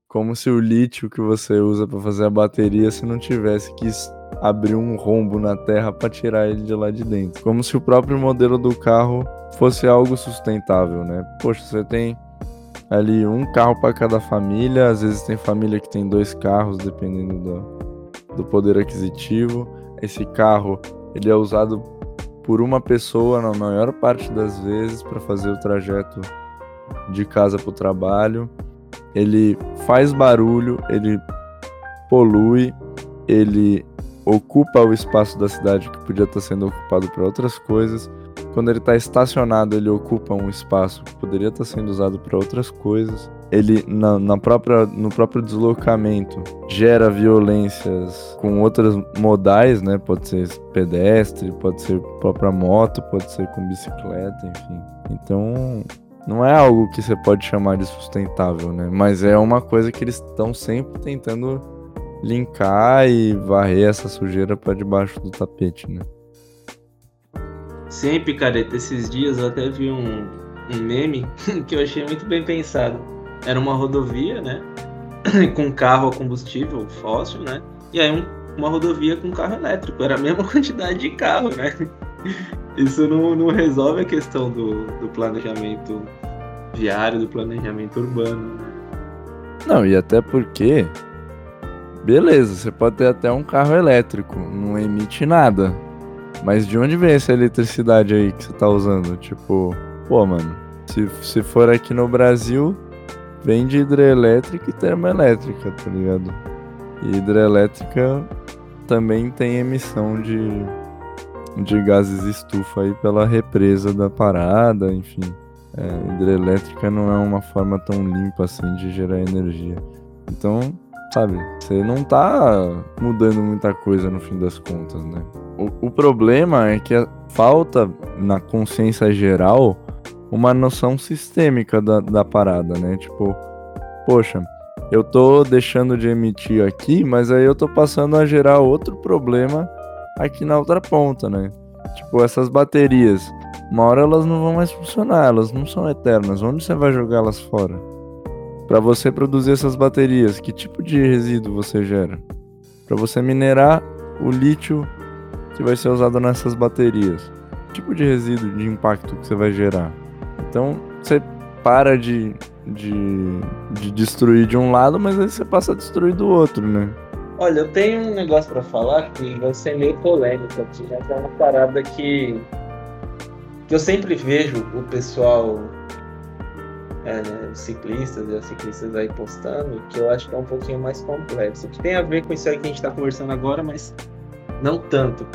Como se o lítio que você usa para fazer a bateria, se não tivesse que abrir um rombo na terra para tirar ele de lá de dentro. Como se o próprio modelo do carro fosse algo sustentável, né? Poxa, você tem ali um carro para cada família, às vezes tem família que tem dois carros, dependendo do, do poder aquisitivo. Esse carro ele é usado por uma pessoa na maior parte das vezes para fazer o trajeto de casa para o trabalho ele faz barulho, ele polui, ele ocupa o espaço da cidade que podia estar sendo ocupado para outras coisas. Quando ele está estacionado, ele ocupa um espaço que poderia estar sendo usado para outras coisas. Ele, na, na, própria, no próprio deslocamento, gera violências com outras modais, né? Pode ser pedestre, pode ser própria moto, pode ser com bicicleta, enfim. Então, não é algo que você pode chamar de sustentável, né? Mas é uma coisa que eles estão sempre tentando linkar e varrer essa sujeira para debaixo do tapete, né? Sempre, cara, esses dias eu até vi um, um meme que eu achei muito bem pensado. Era uma rodovia, né? com carro a combustível fóssil, né? E aí um, uma rodovia com carro elétrico. Era a mesma quantidade de carro, né? Isso não, não resolve a questão do, do planejamento viário, do planejamento urbano. Né? Não, e até porque. Beleza, você pode ter até um carro elétrico, não emite nada. Mas de onde vem essa eletricidade aí que você tá usando? Tipo, pô, mano, se, se for aqui no Brasil, vem de hidrelétrica e termoelétrica, tá ligado? E hidrelétrica também tem emissão de de gases estufa aí pela represa da parada, enfim. É, hidrelétrica não é uma forma tão limpa assim de gerar energia. Então, sabe, você não tá mudando muita coisa no fim das contas, né? O, o problema é que falta na consciência geral uma noção sistêmica da, da parada, né? Tipo, poxa, eu tô deixando de emitir aqui, mas aí eu tô passando a gerar outro problema aqui na outra ponta, né? Tipo, essas baterias, uma hora elas não vão mais funcionar, elas não são eternas. Onde você vai jogar elas fora? Para você produzir essas baterias, que tipo de resíduo você gera? Para você minerar o lítio que vai ser usado nessas baterias. tipo de resíduo, de impacto que você vai gerar. Então, você para de, de, de destruir de um lado, mas aí você passa a destruir do outro, né? Olha, eu tenho um negócio para falar que vai ser meio polêmico aqui, né? É uma parada que, que eu sempre vejo o pessoal, é, né, os ciclistas e as ciclistas aí postando, que eu acho que é um pouquinho mais complexo. Que tem a ver com isso aí que a gente está conversando agora, mas não tanto.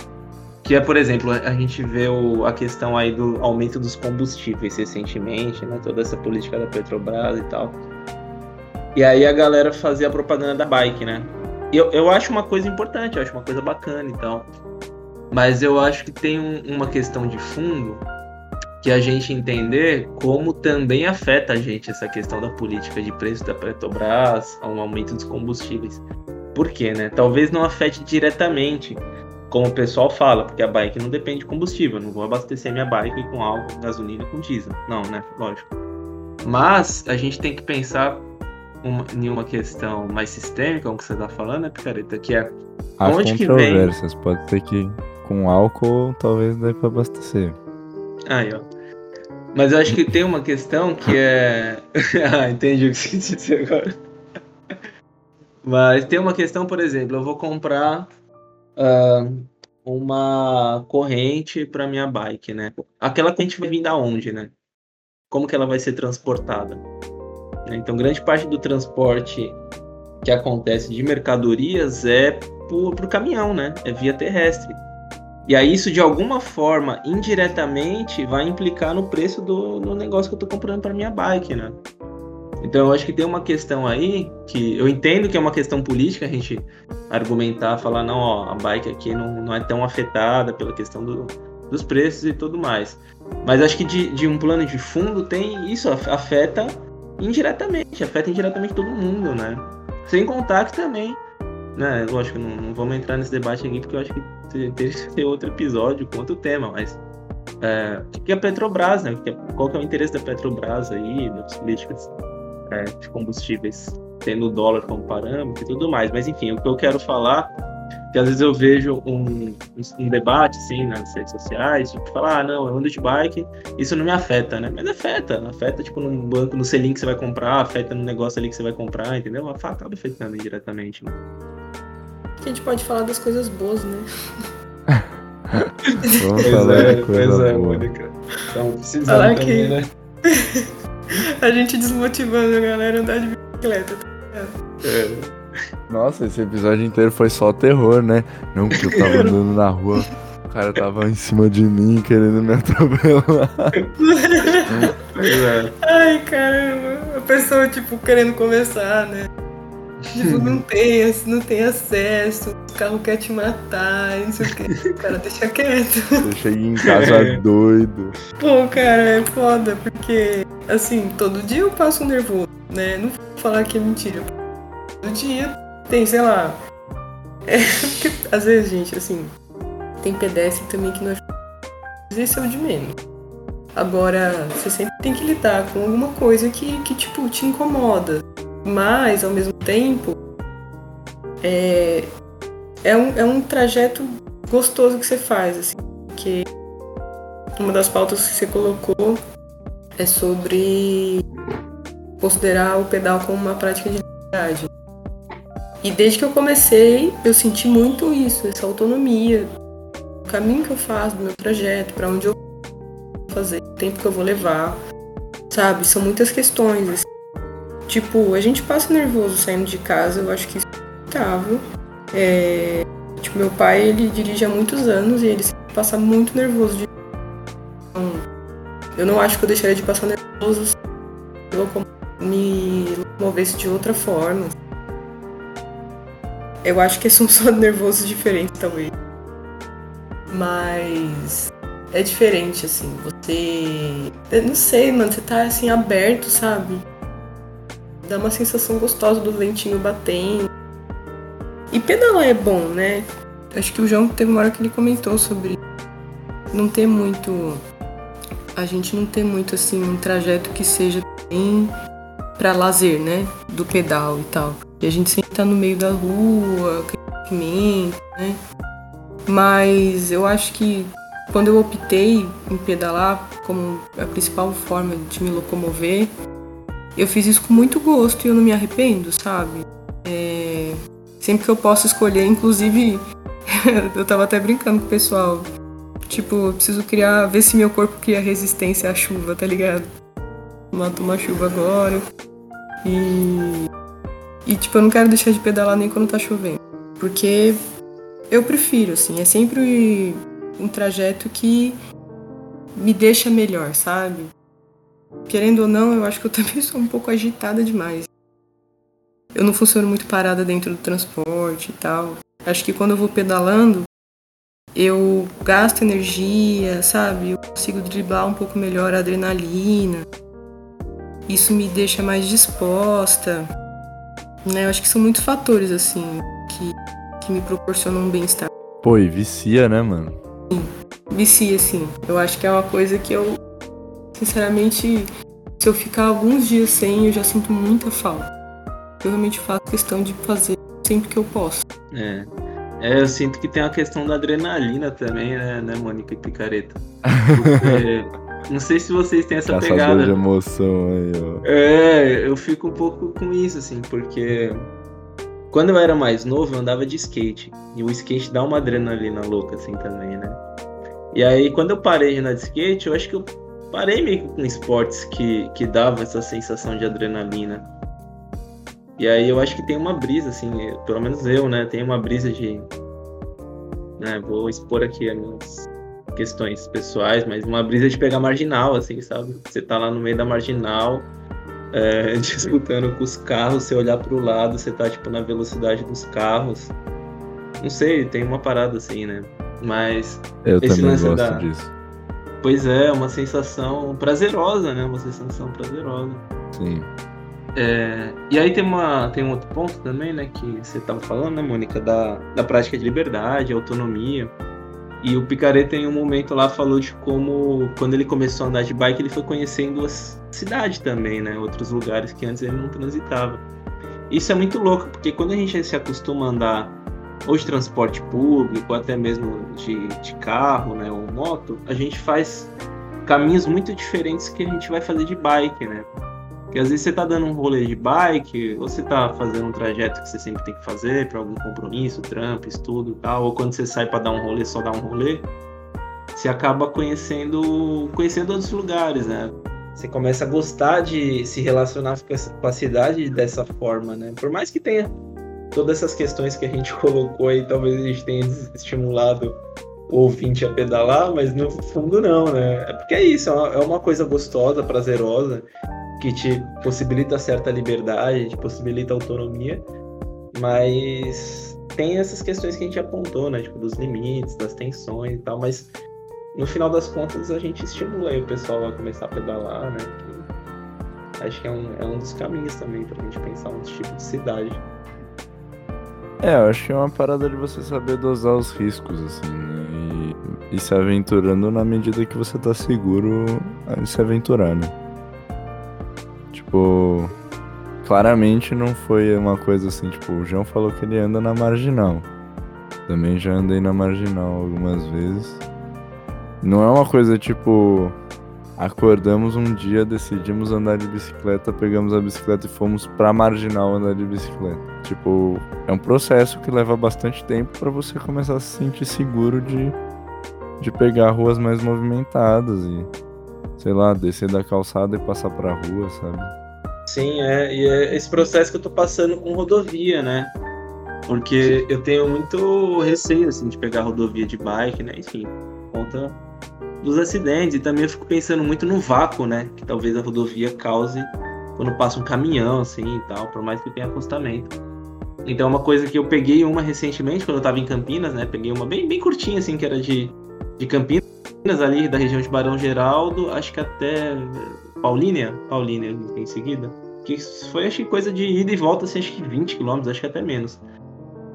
Que é, por exemplo, a gente vê o, a questão aí do aumento dos combustíveis recentemente, né? Toda essa política da Petrobras e tal. E aí a galera fazia a propaganda da bike, né? Eu, eu acho uma coisa importante, eu acho uma coisa bacana e tal. Mas eu acho que tem um, uma questão de fundo que a gente entender como também afeta a gente essa questão da política de preço da Petrobras, um aumento dos combustíveis. Por quê, né? Talvez não afete diretamente, como o pessoal fala, porque a bike não depende de combustível. Eu não vou abastecer minha bike com álcool, gasolina com diesel. Não, né? Lógico. Mas a gente tem que pensar uma, em uma questão mais sistêmica, como você está falando, né, Picareta? Que é onde que vem. Pode ser que com álcool talvez dê para abastecer. Aí, ó. Mas eu acho que tem uma questão que é. ah, entendi o que você disse agora. Mas tem uma questão, por exemplo, eu vou comprar uh, uma corrente para minha bike, né? Aquela corrente vai vir da onde, né? Como que ela vai ser transportada? Né? Então, grande parte do transporte que acontece de mercadorias é por, por caminhão, né? É via terrestre. E aí isso de alguma forma, indiretamente, vai implicar no preço do, do negócio que eu estou comprando para minha bike, né? Então eu acho que tem uma questão aí que eu entendo que é uma questão política a gente argumentar, falar não, ó, a bike aqui não, não é tão afetada pela questão do, dos preços e tudo mais. Mas acho que de, de um plano de fundo tem isso, afeta indiretamente, afeta indiretamente todo mundo, né? Sem contar que também, né? Lógico, não, não vamos entrar nesse debate aqui porque eu acho que teria que ter outro episódio com outro tema, mas é, o que é a Petrobras, né? Qual que é o interesse da Petrobras aí, das políticas é, de combustíveis, tendo o dólar como parâmetro e tudo mais. Mas enfim, o que eu quero falar que às vezes eu vejo um, um, debate assim nas redes sociais, tipo, falar, ah, não, eu ando de bike, isso não me afeta, né? Mas afeta, afeta tipo no banco, no selinho que você vai comprar, afeta no negócio ali que você vai comprar, entendeu? Acaba afetando indiretamente, né? A gente pode falar das coisas boas, né? Vamos pois falar é, de coisa pois é, boa. Mônica. Então, precisando falar também, que... né? a gente desmotivando a galera a andar de bicicleta. Tá é. Nossa, esse episódio inteiro foi só terror, né? Não, porque eu tava andando na rua, o cara tava em cima de mim querendo me atropelar. é. Ai, caramba. A pessoa, tipo, querendo conversar, né? Tipo, não tem, não tem acesso, o carro quer te matar, não sei o que. Cara, deixa quieto. Eu cheguei em casa doido. Pô, cara, é foda, porque, assim, todo dia eu passo nervoso, né? Não vou falar que é mentira. Todo dia tem, sei lá. É, porque, às vezes, gente, assim, tem pedestre também que não ajuda. Esse é o de menos. Agora, você sempre tem que lidar com alguma coisa que, que tipo, te incomoda. Mas, ao mesmo tempo, é, é, um, é um trajeto gostoso que você faz, assim. Porque uma das pautas que você colocou é sobre considerar o pedal como uma prática de liberdade. E desde que eu comecei, eu senti muito isso, essa autonomia, o caminho que eu faço do meu trajeto, para onde eu vou fazer, o tempo que eu vou levar, sabe? São muitas questões. Assim. Tipo, a gente passa nervoso saindo de casa, eu acho que isso é inevitável. É... Tipo, meu pai, ele dirige há muitos anos e ele passa muito nervoso. De... Então, eu não acho que eu deixaria de passar nervoso se eu me locomovesse de outra forma. Eu acho que são só nervosos diferentes, talvez. Mas é diferente, assim. Você. Eu não sei, mano. Você tá assim aberto, sabe? Dá uma sensação gostosa do ventinho batendo. E pedalar é bom, né? Acho que o João teve uma hora que ele comentou sobre não ter muito. A gente não ter muito assim um trajeto que seja bem para lazer, né? Do pedal e tal. E a gente sempre tá no meio da rua, movimento, né? Mas eu acho que quando eu optei em pedalar como a principal forma de me locomover, eu fiz isso com muito gosto e eu não me arrependo, sabe? É... Sempre que eu posso escolher, inclusive, eu tava até brincando com o pessoal. Tipo, eu preciso criar, ver se meu corpo cria resistência à chuva, tá ligado? Mato uma chuva agora. E. E, tipo, eu não quero deixar de pedalar nem quando tá chovendo. Porque eu prefiro, assim, é sempre um trajeto que me deixa melhor, sabe? Querendo ou não, eu acho que eu também sou um pouco agitada demais. Eu não funciono muito parada dentro do transporte e tal. Acho que quando eu vou pedalando, eu gasto energia, sabe? Eu consigo driblar um pouco melhor a adrenalina. Isso me deixa mais disposta. Né? Eu acho que são muitos fatores, assim, que, que me proporcionam um bem-estar. Pô, e vicia, né, mano? Sim, vicia, sim. Eu acho que é uma coisa que eu, sinceramente, se eu ficar alguns dias sem, eu já sinto muita falta. Eu realmente faço questão de fazer sempre que eu posso. É. É, eu sinto que tem a questão da adrenalina também, né, né Mônica e Picareta? Porque, não sei se vocês têm essa Caçador pegada. de emoção aí, ó. É, eu fico um pouco com isso, assim, porque quando eu era mais novo, eu andava de skate. E o skate dá uma adrenalina louca, assim, também, né? E aí, quando eu parei de andar de skate, eu acho que eu parei meio que com esportes que, que davam essa sensação de adrenalina. E aí eu acho que tem uma brisa, assim, pelo menos eu, né? Tem uma brisa de. Né, vou expor aqui as minhas questões pessoais, mas uma brisa de pegar marginal, assim, sabe? Você tá lá no meio da marginal, é, disputando com os carros, você olhar pro lado, você tá, tipo, na velocidade dos carros. Não sei, tem uma parada assim, né? Mas. Eu Esse também lance gosto da- disso. Pois é, uma sensação prazerosa, né? Uma sensação prazerosa. Sim. É, e aí tem, uma, tem um outro ponto também, né, que você estava falando, né, Mônica, da, da prática de liberdade, autonomia. E o Picareta em um momento lá falou de como, quando ele começou a andar de bike, ele foi conhecendo a cidade também, né, outros lugares que antes ele não transitava. Isso é muito louco, porque quando a gente se acostuma a andar ou de transporte público, ou até mesmo de, de carro, né, ou moto, a gente faz caminhos muito diferentes que a gente vai fazer de bike, né? Porque às vezes você tá dando um rolê de bike, ou você tá fazendo um trajeto que você sempre tem que fazer para algum compromisso, trampo, estudo e tal, ou quando você sai para dar um rolê, só dar um rolê, você acaba conhecendo, conhecendo outros lugares, né? Você começa a gostar de se relacionar com com a cidade dessa forma, né? Por mais que tenha todas essas questões que a gente colocou aí, talvez a gente tenha estimulado o ouvinte a pedalar, mas no fundo não, né? É porque é isso, é uma- é uma coisa gostosa, prazerosa, que te possibilita certa liberdade, te possibilita autonomia, mas tem essas questões que a gente apontou, né? Tipo, dos limites, das tensões e tal, mas no final das contas a gente estimula aí o pessoal a começar a pedalar, né? Que acho que é um, é um dos caminhos também pra gente pensar um tipo de cidade. É, eu acho que é uma parada de você saber dosar os riscos, assim, né? E, e se aventurando na medida que você tá seguro a se aventurar, né? Tipo, claramente não foi uma coisa assim, tipo, o João falou que ele anda na marginal. Também já andei na marginal algumas vezes. Não é uma coisa tipo, acordamos um dia, decidimos andar de bicicleta, pegamos a bicicleta e fomos pra marginal andar de bicicleta. Tipo, é um processo que leva bastante tempo pra você começar a se sentir seguro de, de pegar ruas mais movimentadas e, sei lá, descer da calçada e passar pra rua, sabe? Sim, é, e é esse processo que eu tô passando com rodovia, né? Porque eu tenho muito receio, assim, de pegar rodovia de bike, né? Enfim, por conta dos acidentes. E também eu fico pensando muito no vácuo, né? Que talvez a rodovia cause quando passa um caminhão, assim, e tal, por mais que tenha acostamento. Então, uma coisa que eu peguei uma recentemente, quando eu tava em Campinas, né? Peguei uma bem, bem curtinha, assim, que era de, de Campinas, ali, da região de Barão Geraldo, acho que até Paulínia, Paulínia em seguida. Que foi, acho que coisa de ida e volta, assim, acho que 20 km, acho que até menos.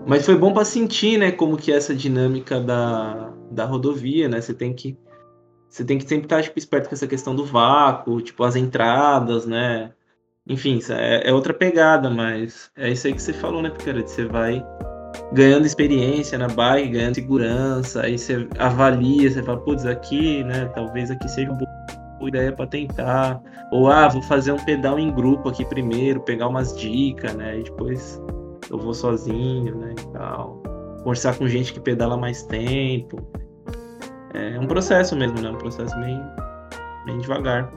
Mas foi bom para sentir, né, como que é essa dinâmica da, da rodovia, né? Você tem que você tem que sempre estar tipo, esperto com essa questão do vácuo, tipo as entradas, né? Enfim, é, é outra pegada, mas é isso aí que você falou, né, Picarete? Você vai ganhando experiência na bike, ganhando segurança, aí você avalia, você fala, putz, aqui, né, talvez aqui seja uma boa ideia para tentar, ou ah, vou fazer um pedal em grupo aqui primeiro, pegar umas dicas, né, e depois eu vou sozinho, né, e tal. Conversar com gente que pedala mais tempo. É um processo mesmo, né, um processo bem, bem devagar.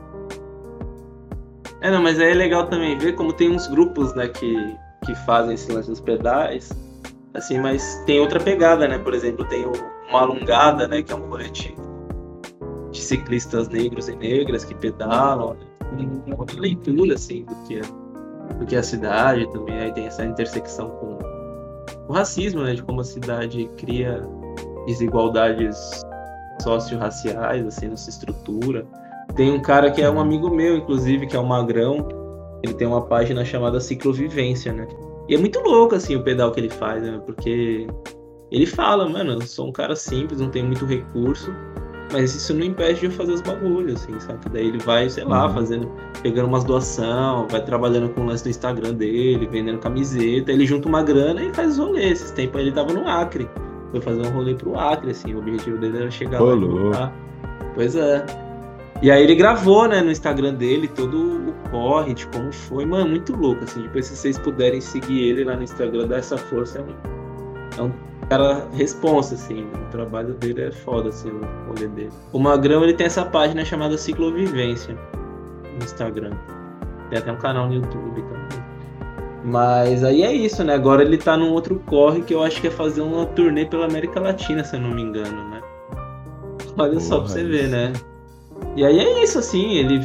É, não, mas aí é legal também ver como tem uns grupos, né, que, que fazem esse lance dos pedais, assim, mas tem outra pegada, né? Por exemplo, tem o uma alongada, né, que é um coletivo de ciclistas negros e negras que pedalam, né? outra leitura, assim, do que, é, do que é a cidade também, aí tem essa intersecção com o racismo, né, de como a cidade cria desigualdades socio-raciais, assim, nessa estrutura, tem um cara que é um amigo meu, inclusive, que é o Magrão. Ele tem uma página chamada Ciclovivência, né? E é muito louco, assim, o pedal que ele faz, né? Porque ele fala, mano, eu sou um cara simples, não tenho muito recurso, mas isso não impede de eu fazer os bagulhos, assim, sabe? Daí ele vai, sei lá, uhum. fazendo, pegando umas doação, vai trabalhando com o lance do Instagram dele, vendendo camiseta, ele junta uma grana e faz os rolês. Esses tempos ele tava no Acre. Foi fazer um rolê pro Acre, assim, o objetivo dele era chegar Olô. lá e Pois é. E aí ele gravou, né, no Instagram dele todo o corre de como foi. Mano, muito louco, assim. Depois, se vocês puderem seguir ele lá no Instagram, dá essa força. É um, é um cara responsa, assim. O trabalho dele é foda, assim, o rolê dele. O Magrão, ele tem essa página chamada Ciclovivência no Instagram. Tem até um canal no YouTube também. Mas aí é isso, né? Agora ele tá num outro corre que eu acho que é fazer uma turnê pela América Latina, se eu não me engano, né? Olha Porra, só pra você ver, né? E aí é isso, assim, ele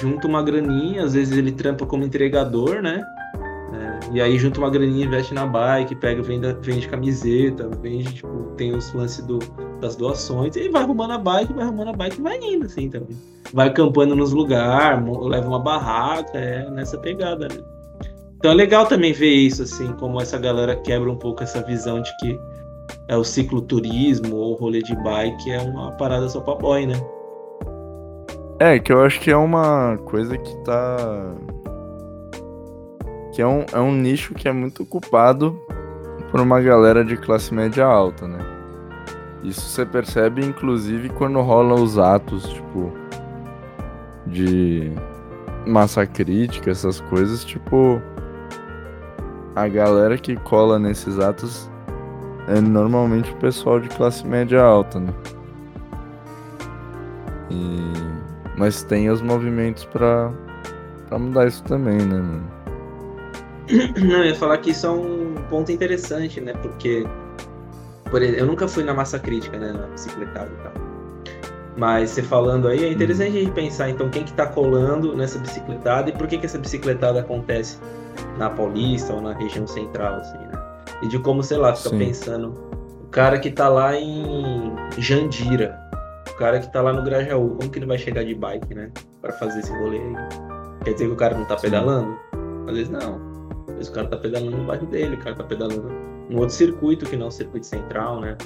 junta uma graninha, às vezes ele trampa como entregador, né? E aí junta uma graninha, investe na bike, pega, vende, vende camiseta, vende, tipo, tem os lances do, das doações, e vai arrumando a bike, vai arrumando a bike e vai indo, assim, também. Vai acampando nos lugares, leva uma barraca, é nessa pegada, né? Então é legal também ver isso, assim, como essa galera quebra um pouco essa visão de que é o cicloturismo ou o rolê de bike é uma parada só pra boy, né? É, que eu acho que é uma coisa que tá. Que é um, é um nicho que é muito ocupado por uma galera de classe média alta, né? Isso você percebe, inclusive, quando rolam os atos, tipo, de massa crítica, essas coisas, tipo, a galera que cola nesses atos é normalmente o pessoal de classe média alta, né? E mas tem os movimentos pra mudar isso também, né, mano? Não, eu ia falar que isso é um ponto interessante, né? Porque, por exemplo, eu nunca fui na massa crítica, né? Na bicicletada e tal. Mas você falando aí, é interessante a gente pensar, então, quem que tá colando nessa bicicletada e por que que essa bicicletada acontece na Paulista ou na região central, assim, né? E de como, sei lá, fica Sim. pensando, o cara que tá lá em Jandira, o cara que tá lá no Grajaú, como que ele vai chegar de bike, né? Pra fazer esse rolê aí? Quer dizer que o cara não tá Sim. pedalando? Às vezes não. Vezes o cara tá pedalando no bairro dele, o cara tá pedalando num outro circuito que não é o circuito central, né?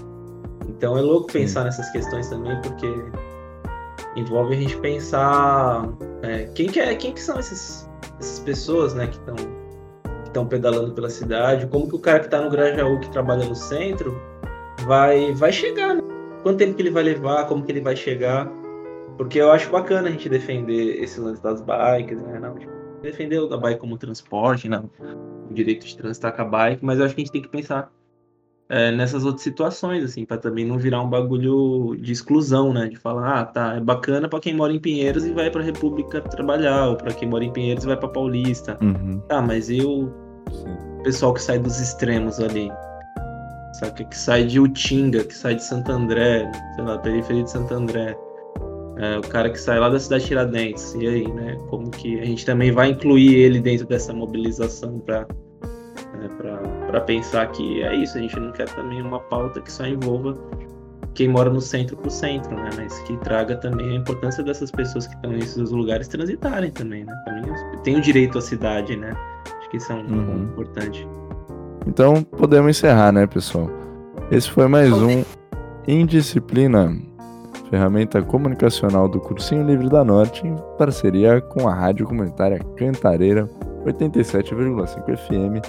Então é louco pensar Sim. nessas questões também, porque envolve a gente pensar é, quem, que é, quem que são esses, essas pessoas, né, que estão estão pedalando pela cidade, como que o cara que está no Grajaú, que trabalha no centro, vai vai chegar, né? quanto tempo que ele vai levar, como que ele vai chegar. Porque eu acho bacana a gente defender esse lance das bikes, né? Não, tipo, defender a bike como transporte, né? o direito de transitar com a bike, mas eu acho que a gente tem que pensar é, nessas outras situações, assim, para também não virar um bagulho de exclusão, né? De falar, ah, tá, é bacana para quem mora em Pinheiros e vai para República trabalhar, ou para quem mora em Pinheiros e vai para Paulista. Uhum. Tá, mas eu, o pessoal que sai dos extremos ali, saca? Que sai de Utinga, que sai de Santo André, sei lá, periferia de Santo André. É, o cara que sai lá da cidade de Tiradentes. E aí, né? Como que a gente também vai incluir ele dentro dessa mobilização para né, para pensar que é isso, a gente não quer também uma pauta que só envolva quem mora no centro pro centro, né? Mas que traga também a importância dessas pessoas que estão nesses lugares transitarem também, né? Também tem o direito à cidade, né? Acho que isso é um uhum. ponto importante. Então podemos encerrar, né, pessoal? Esse foi mais um Indisciplina, ferramenta comunicacional do Cursinho Livre da Norte, em parceria com a Rádio Comunitária Cantareira 87,5 FM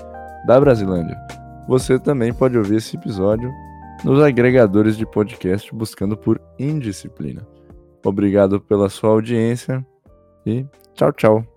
da Brasilândia. você também pode ouvir esse episódio nos agregadores de podcast buscando por Indisciplina. Obrigado pela sua audiência e tchau, tchau.